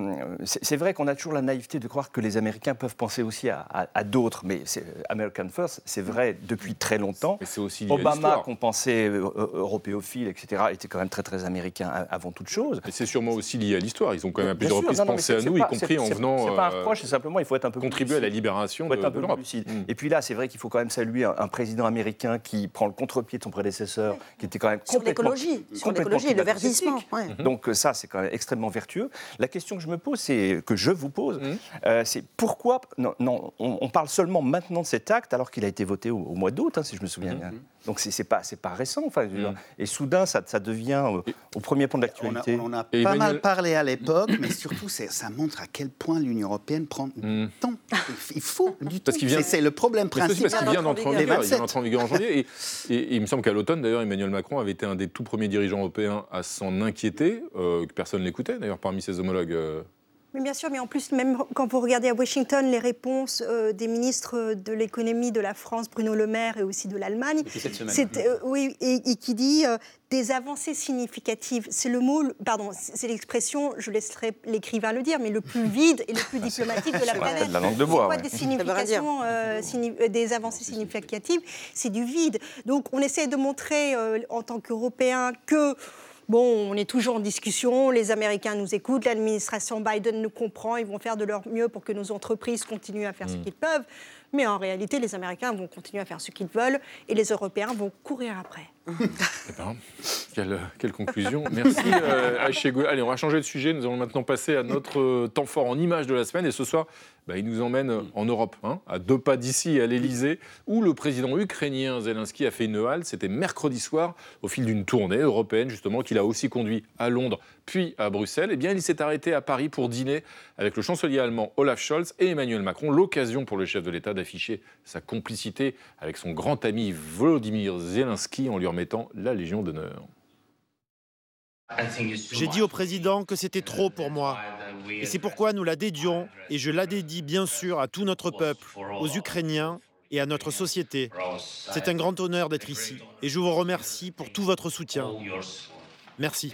c'est vrai qu'on a toujours la naïveté de croire que les Américains peuvent penser aussi à, à- à d'autres. Mais c'est- American First, c'est vrai depuis très longtemps. Mais c'est aussi lié à Obama, qu'on pensait euh, euh, européophile, etc., était quand même très, très américain avant toute chose. Mais c'est sûrement aussi lié à l'histoire. Ils ont quand même à plusieurs reprises pensé à nous, y compris en c'est- venant. C'est pas un euh, reproche, c'est simplement il faut être un peu plus contribuer à la libération Il faut être de- un peu de l'Europe. lucide. Mm. Et puis là, c'est vrai qu'il faut quand même saluer un, un président américain qui prend le contre-pied de son prédécesseur, qui était quand même Sur complètement l'écologie, sur l'écologie et le verdissement. ouais. Donc euh, ça, c'est quand même extrêmement vertueux. La question que je me pose, c'est que je vous pose, Mmh. euh, c'est pourquoi non, non, on, on parle seulement maintenant de cet acte alors qu'il a été voté au, au mois d'août, hein, si je me souviens Mmh. bien. Donc c'est pas c'est pas récent. Enfin, dire. et soudain, ça, ça devient au premier plan de On a, l'actualité. on en a pas Emmanuel- mal parlé à l'époque, mais surtout, ça montre à quel point l'Union européenne prend du temps. Il faut du temps. Vient- C'est- le problème principal. parce qu'il vient d'entrer en vigueur. Il vient 27. d'entrer en vigueur en janvier. Et, et- et il me semble qu'à l'automne, d'ailleurs, Emmanuel Macron avait été un des tout premiers dirigeants européens à s'en inquiéter, euh, que personne n'écoutait, d'ailleurs, parmi ses homologues. euh, Mais bien sûr, mais en plus, même quand vous regardez à Washington les réponses euh, des ministres de l'économie de la France, Bruno Le Maire, et aussi de l'Allemagne, c'est euh, oui, et, et, qui dit euh, des avancées significatives. C'est le mot, pardon, c'est l'expression, je laisserai l'écrivain le dire, mais le plus vide et le plus diplomatique de la planète. De la langue de bois. Quoi, des significations, euh, des avancées significatives, c'est du vide. Donc on essaie de montrer en tant qu'Européens que Bon, on est toujours en discussion, les Américains nous écoutent, l'administration Biden nous comprend, ils vont faire de leur mieux pour que nos entreprises continuent à faire ce qu'ils peuvent. Mais en réalité, les Américains vont continuer à faire ce qu'ils veulent et les Européens vont courir après. Eh ben, quelle, quelle, conclusion. Merci, euh, Allez, on va changer de sujet. Nous allons maintenant passer à notre euh, temps fort en images de la semaine. Et ce soir, bah, il nous emmène en Europe, hein, à deux pas d'ici, à l'Elysée, où le président ukrainien Zelensky a fait une halte. C'était mercredi soir, au fil d'une tournée européenne, justement, qu'il a aussi conduit à Londres, puis à Bruxelles. Eh bien, il s'est arrêté à Paris pour dîner avec le chancelier allemand Olaf Scholz et Emmanuel Macron. L'occasion pour le chef de l'État d'afficher sa complicité avec son grand ami Volodymyr Zelensky en lui remettant la Légion d'honneur. J'ai dit au président que c'était trop pour moi. Et c'est pourquoi nous la dédions, et je la dédie bien sûr à tout notre peuple, aux Ukrainiens et à notre société. C'est un grand honneur d'être ici, et je vous remercie pour tout votre soutien. Merci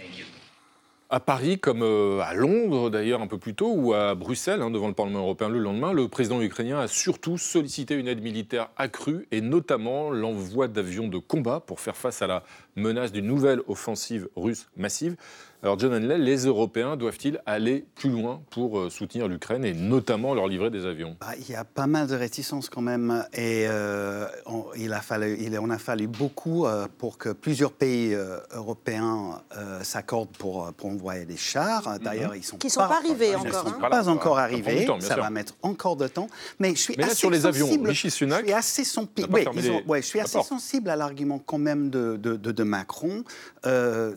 à Paris, comme euh, à Londres d'ailleurs un peu plus tôt, ou à Bruxelles, hein, devant le Parlement européen le lendemain, le président ukrainien a surtout sollicité une aide militaire accrue et notamment l'envoi d'avions de combat pour faire face à la menace d'une nouvelle offensive russe massive. Alors John Hanley, les Européens doivent-ils aller plus loin pour euh, soutenir l'Ukraine et notamment leur livrer des avions? Bah, Il y a pas mal de réticences quand même et euh, on, il a fallu, il a fallu beaucoup euh, pour que plusieurs pays européens s'accordent pour, pour, envoyer des chars. Mhm. D'ailleurs, ils sont qui ne sont pas, arrivés encore. Ils sont hein. pas encore arrivés. ça va mettre encore de temps. Mais je suis mais là, assez sur les avions, Sunak, je suis assez, oui, ouais, je suis assez sensible à l'argument quand même de, de, de, de Macron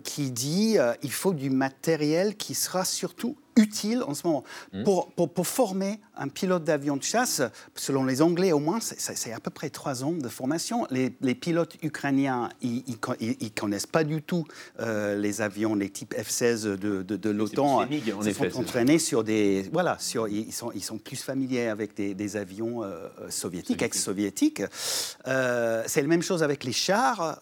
qui dit il faut du matériel qui sera surtout utile en ce moment. Mmh. Pour, pour, pour, former un pilote d'avion de chasse, selon les Anglais au moins, c'est à peu près trois ans de formation. Les, les pilotes ukrainiens, ils ne connaissent pas du tout euh, les avions, les types F-16 de, de, de l'OTAN. Ils sont entraînés sur des... Voilà, sur, ils, sont, ils sont plus familiers avec des, des avions euh, soviétiques, ex-soviétiques. Euh, c'est la même chose avec les chars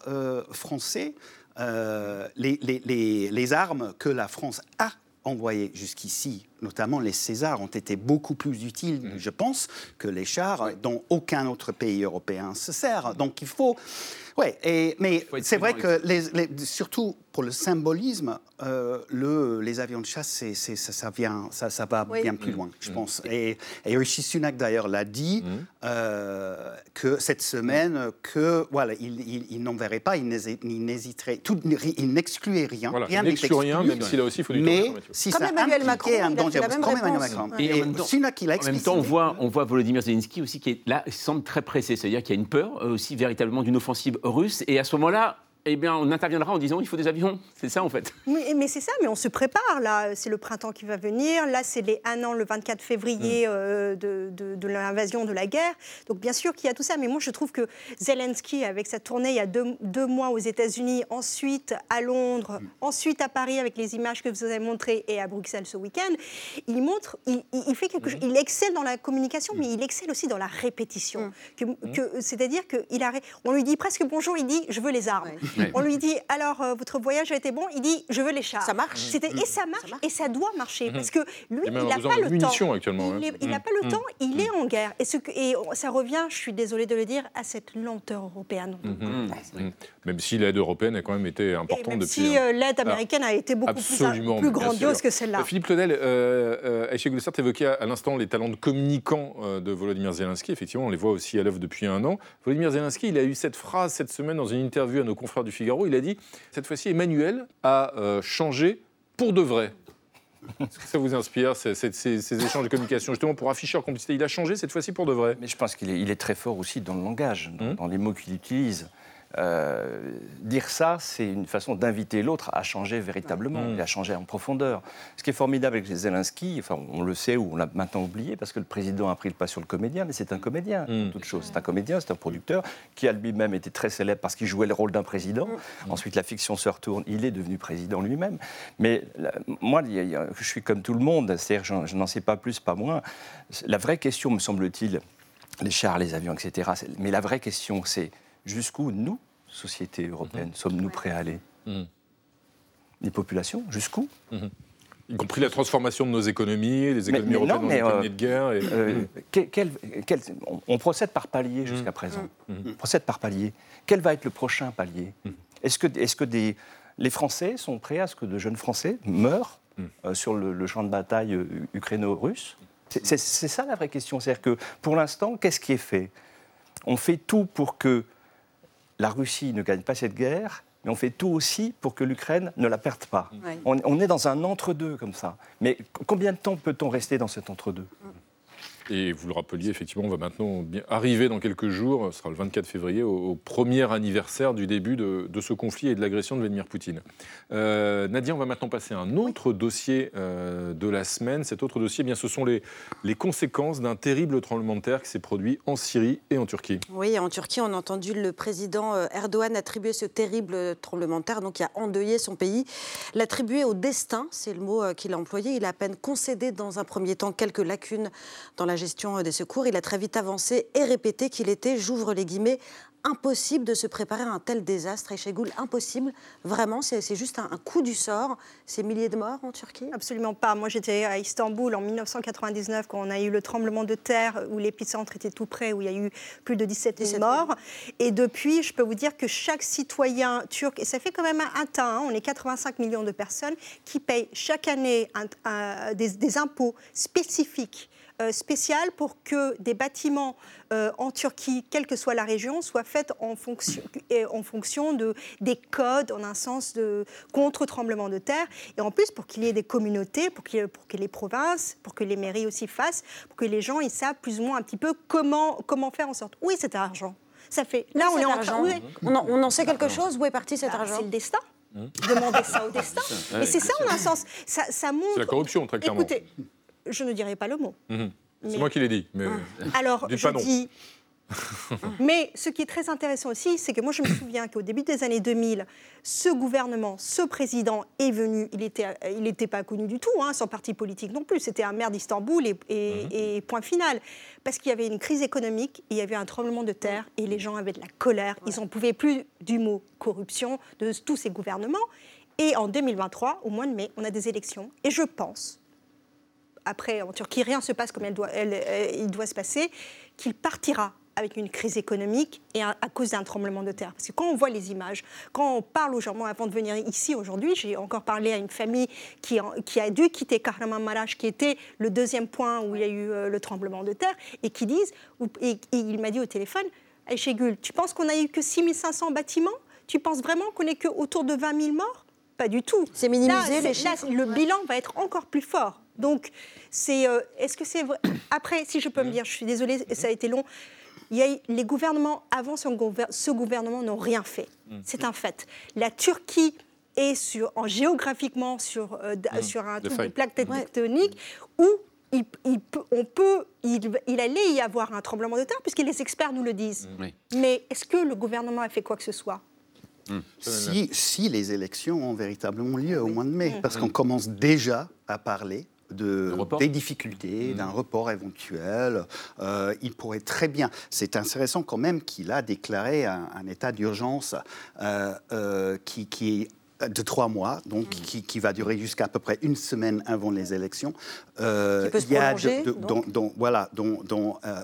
français. Euh, les, armes que la France a envoyées jusqu'ici, notamment les Césars, ont été beaucoup plus utiles, mmh. je pense, que les chars dont aucun autre pays européen se sert. Donc il faut... Ouais, et, mais c'est vrai que les, surtout pour le symbolisme, euh, le, les avions de chasse, ça, ça, vient, ça, ça va oui. bien plus loin, je mmh. pense. Et, et Rishi Sunak, d'ailleurs, l'a dit mmh. euh, que cette semaine, que voilà, il, il, il n'enverrait pas, il n'hésiterait, il n'excluait rien. Voilà, rien il n'exclut rien, même si là aussi, il faut du mais temps. si comme ça Emmanuel Macron, un danger, la même Emmanuel. Macron. Et, Et, en même temps, Sunak, il a en même temps, on voit, on voit Volodymyr Zelensky aussi qui est là, il semble très pressé, c'est-à-dire qu'il y a une peur euh, aussi véritablement d'une offensive russe. Et à ce moment-là, eh bien, on interviendra en disant il faut des avions. C'est ça, en fait. Mais, mais c'est ça, mais on se prépare, là. C'est le printemps qui va venir. Là, c'est les un an, le 24 février, mm. euh, de, de, de l'invasion de la guerre. Donc, bien sûr qu'il y a tout ça. Mais moi, je trouve que Zelensky, avec sa tournée il y a deux, deux mois aux États-Unis, ensuite à Londres, mm. ensuite à Paris, avec les images que vous avez montrées, et à Bruxelles ce week-end, il montre, il, il fait quelque mm. chose. Il excelle dans la communication, mais il excelle aussi dans la répétition. Que, que, C'est-à-dire qu'on lui dit presque bonjour, il dit je veux les armes. Ouais. On lui dit alors euh, votre voyage a été bon, il dit je veux les chars. Ça marche. C'était et ça marche, ça marche, et ça doit marcher parce que lui il n'a pas le temps. Actuellement, il n'a pas le temps, il est en guerre. Et, ce et ça revient, je suis désolée de le dire, à cette lenteur européenne. Mmh. Mmh. Même si l'aide européenne a quand même été importante même depuis. Si euh, l'aide américaine a été beaucoup plus, plus grandiose que celle-là. Philippe Claudel, euh, Aïcha Goussart évoquait à l'instant les talents de communicant de Volodymyr Zelensky. Effectivement, on les voit aussi à l'œuvre depuis un an. Volodymyr Zelensky, il a eu cette phrase cette semaine dans une interview à nos confrères du Figaro. Il a dit cette fois-ci, Emmanuel a euh, changé pour de vrai. Est-ce que ça vous inspire, ces, ces, ces, échanges de communication, justement pour afficher leur complicité? Il a changé cette fois-ci pour de vrai Mais je pense qu'il est, il est, très fort aussi dans le langage, dans, mmh. dans les mots qu'il utilise. Euh, dire ça, c'est une façon d'inviter l'autre à changer véritablement Mm. et à changer en profondeur. Ce qui est formidable avec Zelensky, enfin, on le sait ou on l'a maintenant oublié parce que le président a pris le pas sur le comédien, mais c'est un comédien, Mm. pour toute chose. C'est un comédien, c'est un producteur qui a lui-même été très célèbre parce qu'il jouait le rôle d'un président. Ensuite, la fiction se retourne, il est devenu président lui-même. Mais la- moi, je suis comme tout le monde, c'est-à-dire je n'en sais pas plus, pas moins. La vraie question, me semble-t-il, les chars, les avions, etc. Mais la vraie question, c'est jusqu'où nous, société européenne, sommes-nous prêts à aller Mhm. Les populations, jusqu'où Y compris la transformation de nos économies, les économies mais européennes non, en mais, économies euh, de guerre. Et... Euh, quel- quel- quel- on, on procède par palier jusqu'à présent. On procède par palier. Quel va être le prochain palier Est-ce que, est que des, les Français sont prêts à ce que de jeunes Français meurent euh, sur le, le champ de bataille ukraino-russe? C'est ça la vraie question. C'est-à-dire que pour l'instant, qu'est-ce qui est fait? On fait tout pour que la Russie ne gagne pas cette guerre, mais on fait tout aussi pour que l'Ukraine ne la perde pas. On, on est dans un entre-deux comme ça. Mais combien de temps peut-on rester dans cet entre-deux? Et vous le rappeliez, effectivement, on va maintenant arriver dans quelques jours, ce sera le 24 février, au, au premier anniversaire du début de, de ce conflit et de l'agression de Vladimir Poutine. Euh, Nadia, on va maintenant passer à un autre dossier euh, de la semaine. Cet autre dossier, eh bien, ce sont les, les conséquences d'un terrible tremblement de terre qui s'est produit en Syrie et en Turquie. Oui, en Turquie, on a entendu le président euh, Erdogan attribuer ce terrible tremblement de terre, donc qui a endeuillé son pays, l'attribuer au destin, c'est le mot qu'il a employé. Il a à peine concédé dans un premier temps quelques lacunes dans la gestion euh, des secours. Il a très vite avancé et répété qu'il était, j'ouvre les guillemets, impossible de se préparer à un tel désastre. Et Chegoul, impossible, vraiment, c'est juste un, un coup du sort. Ces milliers de morts en Turquie? Absolument pas. Moi, j'étais à Istanbul en 1999 quand on a eu le tremblement de terre où l'épicentre était tout près, où il y a eu plus de 17 000 morts. Et depuis, je peux vous dire que chaque citoyen turc, et ça fait quand même un, un tas, hein, on est 85 millions de personnes qui payent chaque année un- un- des, des impôts spécifiques. Euh, spéciales pour que des bâtiments euh, en Turquie, quelle que soit la région, soient faits en fonction, et en fonction de, des codes, en un sens de contre tremblement de terre. Et en plus, pour qu'il y ait des communautés, pour, ait- pour que les provinces, pour que les mairies aussi fassent, pour que les gens ils savent plus ou moins un petit peu comment, comment faire en sorte. Oui, cet argent. Ça fait. Là, on est en argent, train. oui. on, en, on en sait quelque chose Où est parti cet Bah, argent C'est le destin. Hum. Demandez ça au destin. Et c'est ça, en un sens. Ça, ça montre. C'est la corruption, très clairement. Écoutez, je ne dirai pas le mot. Mhm. C'est Mais- moi qui l'ai dit. Mais... Alors, Dites je pas non. dis. Mais ce qui est très intéressant aussi, c'est que moi, je me souviens qu'au début des années 2000, ce gouvernement, ce président est venu, il n'était il était pas connu du tout, hein, sans parti politique non plus, c'était un maire d'Istanbul et, et- et point final. Parce qu'il y avait une crise économique, il y avait un tremblement de terre et les gens avaient de la colère. Ils n'en pouvaient plus du mot corruption de tous ces gouvernements. Et en 2023, au mois de mai, on a des élections. Et je pense après, en Turquie, rien ne se passe comme elle doit, elle- elle- il doit se passer, qu'il partira avec une crise économique et à, à cause d'un tremblement de terre. Parce que quand on voit les images, quand on parle aux gens, moi, avant de venir ici aujourd'hui, j'ai encore parlé à une famille qui, en- qui a dû quitter Kahramanmaraş, qui était le deuxième point où il y a eu euh, le tremblement de terre, et qui disent, et, et il m'a dit au téléphone, Ayşegül, tu penses qu'on a eu que 6500 bâtiments? Tu penses vraiment qu'on est que autour de 20 000 morts? Pas du tout. C'est minimisé, Là, les là, le bilan va être encore plus fort. Donc, c'est, euh, est-ce que c'est vrai Après, si je peux me dire, je suis désolée, ça a été long. Il y a, les gouvernements avant ce, gouver- ce gouvernement n'ont rien fait. C'est un fait. La Turquie est sur, en géographiquement sur, euh, sur un truc de plaque tectonique où il, il peut- on peut, il, il allait y avoir un tremblement de terre puisque les experts nous le disent. Mais est-ce que le gouvernement a fait quoi que ce soit? Si, si les élections ont véritablement lieu au mois de mai, parce qu'on commence déjà à parler de, des difficultés, d'un report éventuel. Euh, il pourrait très bien. C'est intéressant quand même qu'il a déclaré un, un état d'urgence euh, euh, qui, qui est de trois mois, donc qui, qui va durer jusqu'à à peu près une semaine avant les élections. Euh, il y a de- de- donc dont- dont- voilà, dont, dont, euh,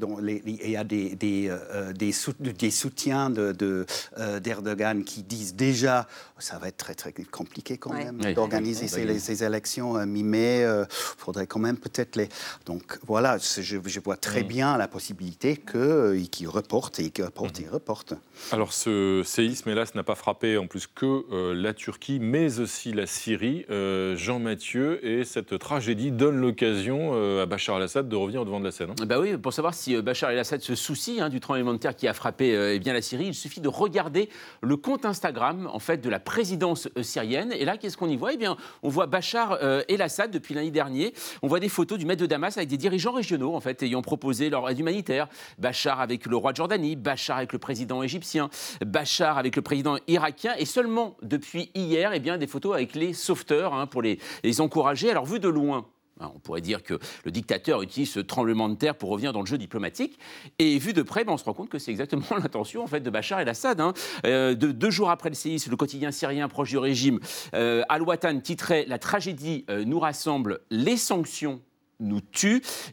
dont les- les- il y a des, des, euh, des, sou- des soutiens de, de, euh, d'Erdogan qui disent déjà ça va être très très compliqué quand Ouais. même Oui. d'organiser Oui. ces, ces élections euh, mi-mai. Il faudrait quand même peut-être les. Donc voilà, je, je vois très bien la possibilité que, euh, qu'ils reportent et qu'ils reportent et reportent. Alors ce séisme, hélas, n'a pas frappé en plus que euh, la Turquie, mais aussi la Syrie. Euh, Jean-Mathieu, et cette tragédie donne l'occasion euh, à Bachar al-Assad de revenir au devant de la scène. hein. Bah oui, pour savoir si euh, Bachar el-Assad se soucie hein, du tremblement de terre qui a frappé euh, eh bien, la Syrie, il suffit de regarder le compte Instagram en fait, de la présidence euh, syrienne. Et là, qu'est-ce qu'on y voit? Eh bien, on voit Bachar euh, el-Assad depuis lundi dernier. On voit des photos du maître de Damas avec des dirigeants régionaux en fait, ayant proposé leur aide humanitaire. Bachar avec le roi de Jordanie, Bachar avec le président égyptien, Bachar avec le président irakien. Et seulement depuis hier, eh bien, des photos avec les sauveteurs hein, pour les, encourager. Alors, vu de loin, Hein, On pourrait dire que le dictateur utilise ce tremblement de terre pour revenir dans le jeu diplomatique. Et vu de près, ben, on se rend compte que c'est exactement l'intention en fait, de Bachar el-Assad. hein. Euh, de, deux jours après le séisme, le quotidien syrien proche du régime, euh, Al-Watan titrait La tragédie euh, nous rassemble, les sanctions nous.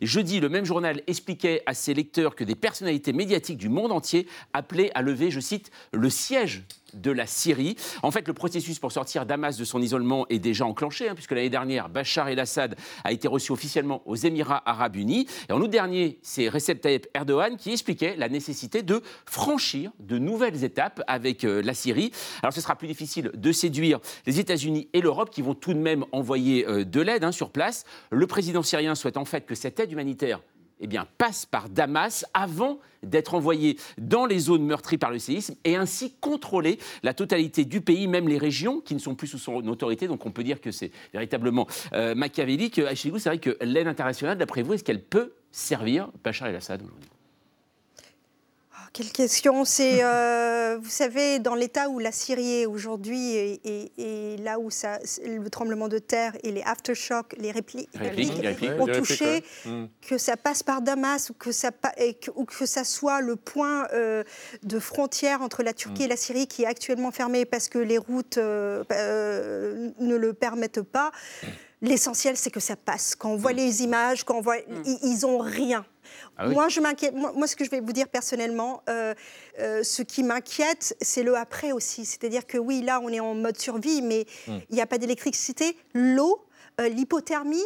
Et jeudi, le même journal expliquait à ses lecteurs que des personnalités médiatiques du monde entier appelaient à lever, je cite, le siège de la Syrie. En fait, le processus pour sortir Damas de son isolement est déjà enclenché, hein, puisque l'année dernière, Bachar el-Assad a été reçu officiellement aux Émirats arabes unis. Et en août dernier, c'est Recep Tayyip Erdogan qui expliquait la nécessité de franchir de nouvelles étapes avec euh, la Syrie. Alors, ce sera plus difficile de séduire les États-Unis et l'Europe, qui vont tout de même envoyer euh, de l'aide hein, sur place. Le président syrien souhaite en fait que cette aide humanitaire eh bien, passe par Damas avant d'être envoyé dans les zones meurtries par le séisme et ainsi contrôler la totalité du pays, même les régions qui ne sont plus sous son autorité. Donc on peut dire que c'est véritablement euh, machiavélique. Achilou, c'est vrai que l'aide internationale, d'après vous, est-ce qu'elle peut servir Bachar el-Assad aujourd'hui? Quelle question C'est, euh, vous savez, dans l'état où la Syrie est aujourd'hui et, et- et là où ça, le tremblement de terre et les aftershocks, les répli- Répliques, répliques répliques. ont répliques, touché, ouais. Que ça passe par Damas ou que ça, pa- et que, ou que ça soit le point euh, de frontière entre la Turquie Mm. et la Syrie qui est actuellement fermé parce que les routes euh, ne le permettent pas. L'essentiel, c'est que ça passe. Quand on voit les images, quand on voit, ils, ils ont rien. Ah oui. Moi, je m'inquiète. Moi, moi, ce que je vais vous dire personnellement, euh, euh, ce qui m'inquiète, c'est le après aussi. C'est-à-dire que oui, là, on est en mode survie, mais il Mm. n'y a pas d'électricité, l'eau, euh, l'hypothermie.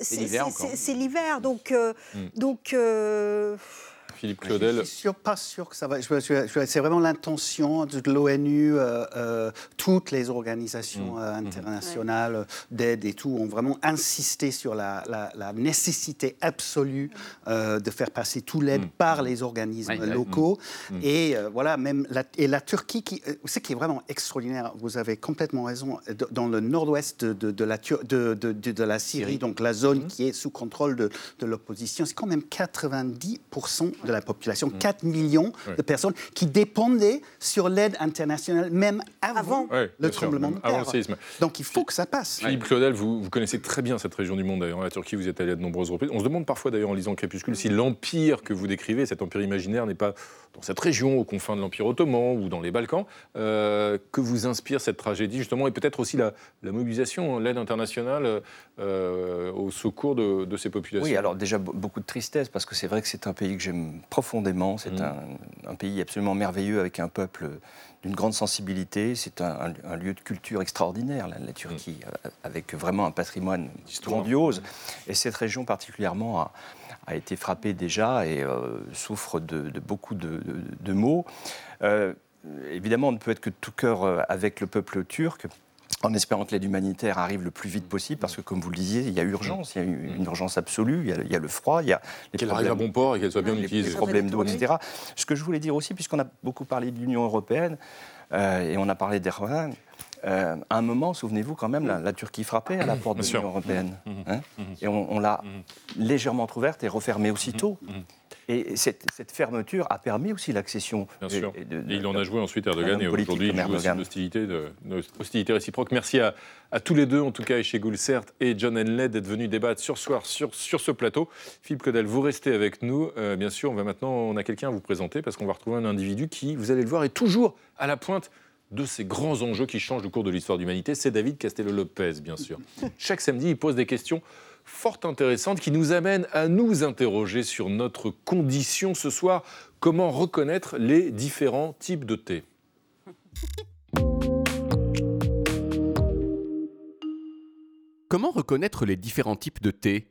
C'est l'hiver donc, euh, Mm. donc Je Claudel. suis sûr, pas sûr que ça va. C'est vraiment l'intention de l'ONU, euh, euh, toutes les organisations Mmh. euh, internationales euh, d'aide et tout ont vraiment insisté sur la, la- la nécessité absolue euh, de faire passer tout l'aide Mmh. par les organismes locaux. Mmh. Et voilà, même la, et la Turquie, qui, ce qui est vraiment extraordinaire, vous avez complètement raison, dans le nord-ouest de, de- de la, de, de- Syrie, Syrie. donc la zone qui est sous contrôle de, de l'opposition, c'est quand même 90% de la population, 4 millions Ouais. de personnes qui dépendaient sur l'aide internationale, même avant, le tremblement de terre. avant le séisme. Donc il faut que ça passe. Philippe Claudel, vous, vous connaissez très bien cette région du monde d'ailleurs. La Turquie, vous êtes allé à de nombreuses reprises. On se demande parfois d'ailleurs en lisant Crépuscule si l'empire que vous décrivez, cet empire imaginaire, n'est pas dans cette région, aux confins de l'Empire ottoman ou dans les Balkans, euh, que vous inspire cette tragédie justement et peut-être aussi la, la mobilisation, l'aide internationale euh, au secours de, de ces populations. Oui, alors déjà be- beaucoup de tristesse parce que c'est vrai que c'est un pays que j'aime profondément. C'est Mhm. un, un pays absolument merveilleux avec un peuple d'une grande sensibilité. C'est un, un- un lieu de culture extraordinaire, la, la Turquie, euh, avec vraiment un patrimoine grandiose. Et cette région particulièrement a, a été frappée déjà et euh, souffre de, de beaucoup de, de- de maux. Euh, évidemment, on ne peut être que de tout cœur avec le peuple turc. En espérant que l'aide humanitaire arrive le plus vite possible, parce que comme vous le disiez, il y a urgence, il y a une urgence absolue, il y a, il y a le froid, il y a les Qu'elle arrive à bon port et qu'elle soit bien les- utilisée. les problèmes d'eau, etc. Ce que je voulais dire aussi, puisqu'on a beaucoup parlé de l'Union européenne euh, et on a parlé d'Erdogan, euh, à un moment, souvenez-vous quand même, la, la Turquie frappait à la porte de l'Union européenne. Mhm. hein, Mhm. et on, on l'a légèrement ouverte et refermée aussitôt. Et cette, cette fermeture a permis aussi l'accession. Bien de- sûr. de- de- Et il en a joué ensuite Erdogan et aujourd'hui il joue aussi de- hostilité réciproque. Merci à, à tous les deux, en tout cas Eché Goulsert et John Henley, d'être venus débattre sur, soir, sur, sur ce plateau. Philippe Claudel, vous restez avec nous. Euh, bien sûr, on va maintenant, on a quelqu'un à vous présenter parce qu'on va retrouver un individu qui, vous allez le voir, est toujours à la pointe de ces grands enjeux qui changent le cours de l'histoire de l'humanité. C'est David Castello-Lopez, bien sûr. Chaque samedi, il pose des questions fort intéressantes qui nous amènent à nous interroger sur notre condition ce soir. Comment reconnaître les différents types de thé? Comment reconnaître les différents types de thé?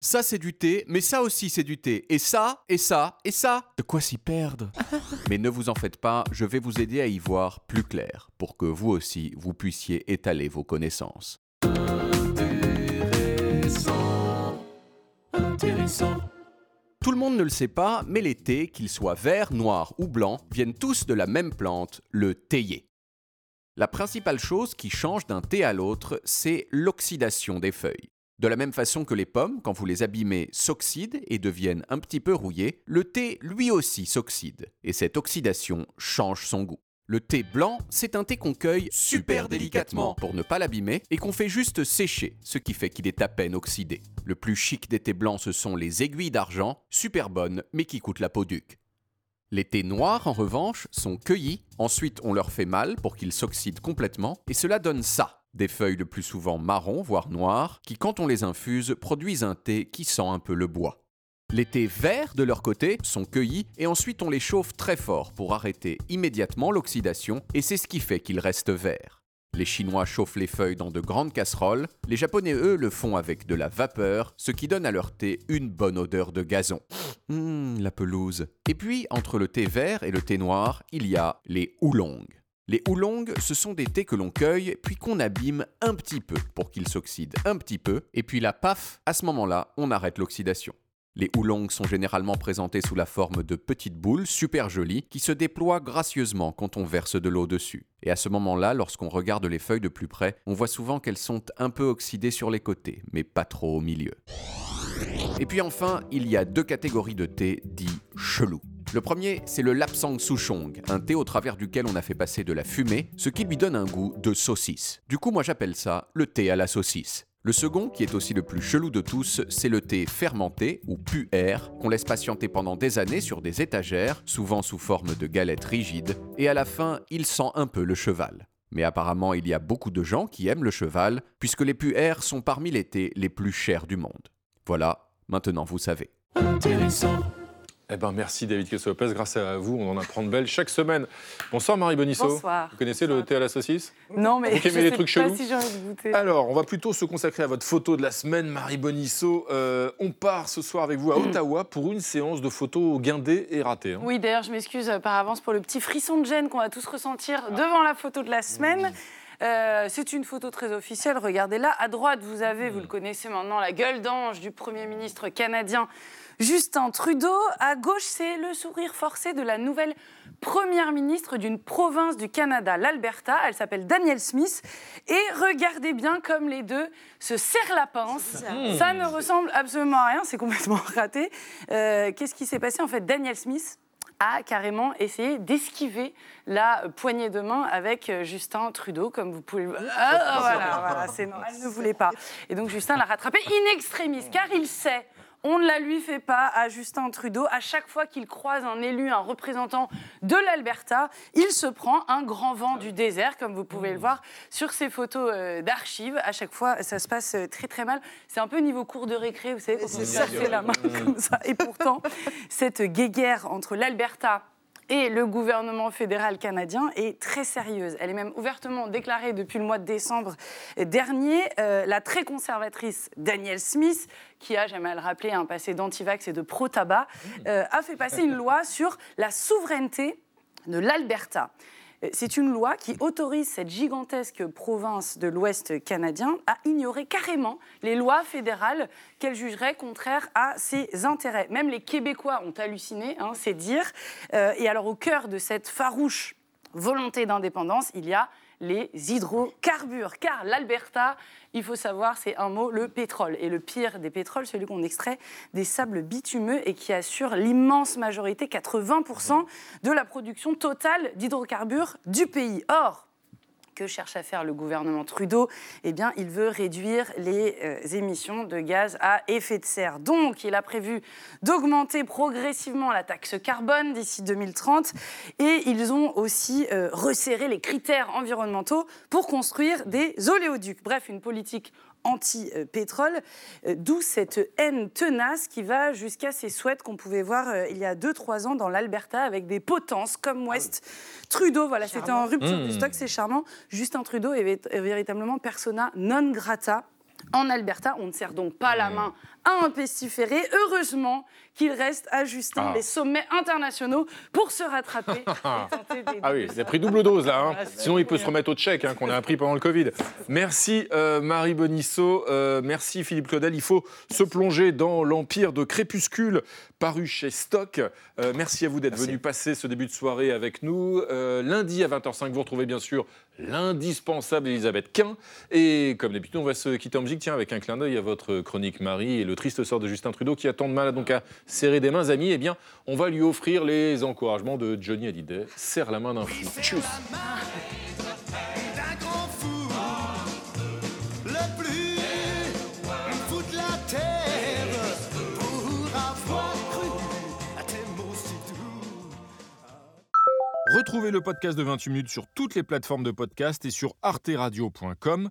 Ça c'est du thé, mais ça aussi c'est du thé. Et ça, et ça, et ça. De quoi s'y perdre? Mais ne vous en faites pas, je vais vous aider à y voir plus clair pour que vous aussi vous puissiez étaler vos connaissances. Tout le monde ne le sait pas, mais les thés, qu'ils soient verts, noirs ou blancs, viennent tous de la même plante, le théier. La principale chose qui change d'un thé à l'autre, c'est l'oxydation des feuilles. De la même façon que les pommes, quand vous les abîmez, s'oxydent et deviennent un petit peu rouillées, le thé lui aussi s'oxyde, et cette oxydation change son goût. Le thé blanc, c'est un thé qu'on cueille super délicatement pour ne pas l'abîmer et qu'on fait juste sécher, ce qui fait qu'il est à peine oxydé. Le plus chic des thés blancs, ce sont les aiguilles d'argent, super bonnes mais qui coûtent la peau duc. Les thés noirs, en revanche, sont cueillis, ensuite on leur fait mal pour qu'ils s'oxydent complètement, et cela donne ça. Des feuilles le plus souvent marron, voire noires, qui quand on les infuse produisent un thé qui sent un peu le bois. Les thés verts, de leur côté, sont cueillis et ensuite on les chauffe très fort pour arrêter immédiatement l'oxydation et c'est ce qui fait qu'ils restent verts. Les Chinois chauffent les feuilles dans de grandes casseroles, les Japonais eux le font avec de la vapeur, ce qui donne à leur thé une bonne odeur de gazon. Hum, la pelouse. Et puis, entre le thé vert et le thé noir, il y a les oolongs. Les oolongs, ce sont des thés que l'on cueille puis qu'on abîme un petit peu pour qu'ils s'oxydent un petit peu, et puis là, paf, à ce moment-là, on arrête l'oxydation. Les oolongs sont généralement présentés sous la forme de petites boules super jolies qui se déploient gracieusement quand on verse de l'eau dessus. Et à ce moment-là, lorsqu'on regarde les feuilles de plus près, on voit souvent qu'elles sont un peu oxydées sur les côtés, mais pas trop au milieu. Et puis enfin, il y a deux catégories de thé dits chelous. Le premier, c'est le Lapsang Souchong, un thé au travers duquel on a fait passer de la fumée, ce qui lui donne un goût de saucisse. Du coup, moi j'appelle ça le thé à la saucisse. Le second, qui est aussi le plus chelou de tous, c'est le thé fermenté ou puer, qu'on laisse patienter pendant des années sur des étagères, souvent sous forme de galettes rigides, et à la fin, il sent un peu le cheval. Mais apparemment, il y a beaucoup de gens qui aiment le cheval, puisque les puers sont parmi les thés les plus chers du monde. Voilà, maintenant vous savez. Eh ben, merci David Kesso Lopez. Grâce à vous, on en apprend de belles chaque semaine. Bonsoir Marie Bonisso. Bonsoir. Vous connaissez le thé à la saucisse? Non, mais Vous qui je aimez les sais trucs pas chelous si j'ai envie de goûter. Alors, on va plutôt se consacrer à votre photo de la semaine, Marie Bonisso. Euh, on part ce soir avec vous à Ottawa pour une séance de photos guindées et ratées. hein. Oui, d'ailleurs, je m'excuse euh, par avance pour le petit frisson de gêne qu'on va tous ressentir devant la photo de la semaine. Euh, c'est une photo très officielle, regardez-la. À droite, vous avez, vous le connaissez maintenant, la gueule d'ange du Premier ministre canadien Justin Trudeau. À gauche, c'est le sourire forcé de la nouvelle Première ministre d'une province du Canada, l'Alberta. Elle s'appelle Danielle Smith. Et regardez bien comme les deux se serrent la pince. Mmh. Ça ne ressemble absolument à rien, c'est complètement raté. Euh, Qu'est-ce qui s'est passé En fait, Danielle Smith a carrément essayé d'esquiver la poignée de main avec euh, Justin Trudeau, comme vous pouvez le Ah, voilà, voilà, c'est non, elle ne voulait pas. Et donc Justin l'a rattrapé in extremis, car il sait. On ne la lui fait pas à Justin Trudeau. À chaque fois qu'il croise un élu, un représentant de l'Alberta, il se prend un grand vent du désert, comme vous pouvez le voir sur ces photos euh, d'archives. À chaque fois, ça se passe euh, très très mal. C'est un peu niveau cours de récré, vous savez, quand on se la main comme ça. Et pourtant, cette guéguerre entre l'Alberta et le gouvernement fédéral canadien est très sérieuse. Elle est même ouvertement déclarée depuis le mois de décembre dernier. Euh, la très conservatrice Danielle Smith, qui a, j'aime à le rappeler, un passé d'antivax et de pro-tabac, euh, a fait passer une loi sur la souveraineté de l'Alberta. C'est une loi qui autorise cette gigantesque province de l'Ouest canadien à ignorer carrément les lois fédérales qu'elle jugerait contraires à ses intérêts. Même les Québécois ont halluciné, hein, c'est dire. Euh, et alors au cœur de cette farouche volonté d'indépendance, il y a les hydrocarbures. Car l'Alberta, il faut savoir, c'est un mot, le pétrole. Et le pire des pétroles, celui qu'on extrait des sables bitumeux et qui assure l'immense majorité, 80% de la production totale d'hydrocarbures du pays. Or, que cherche à faire le gouvernement Trudeau Eh bien, il veut réduire les euh, émissions de gaz à effet de serre. Donc, il a prévu d'augmenter progressivement la taxe carbone d'ici 2030 et ils ont aussi euh, resserré les critères environnementaux pour construire des oléoducs. Bref, une politique anti-pétrole, euh, d'où cette haine tenace qui va jusqu'à ces souhaits qu'on pouvait voir euh, il y a 2-3 ans dans l'Alberta avec des potences comme West. Trudeau, voilà, c'était en rupture Mmh. du stock, c'est charmant. Justin Trudeau est, est véritablement persona non grata en Alberta. On ne serre donc pas la main à un pestiféré. Heureusement qu'il reste à Justin Ah. les sommets internationaux pour se rattraper. Ah oui, il a pris double dose là. hein. Sinon, il peut se remettre au tchèque hein, qu'on a appris pendant le Covid. Merci euh, Marie Bonisso, euh, merci Philippe Claudel. Il faut se plonger dans l'empire de Crépuscule paru chez Stock. Euh, merci à vous d'être venu passer ce début de soirée avec nous. Euh, lundi à 20h05, vous retrouvez bien sûr l'indispensable Elisabeth Quint. Et comme d'habitude, on va se quitter en musique tiens, avec un clin d'œil à votre chronique Marie et le triste sort de Justin Trudeau qui a tant de mal donc à serrer des mains amis. Eh bien, on va lui offrir les encouragements de Johnny Hallyday. Serre la main d'un fou. Tchuss. Retrouvez le podcast de 28 minutes sur toutes les plateformes de podcast et sur arteradio.com.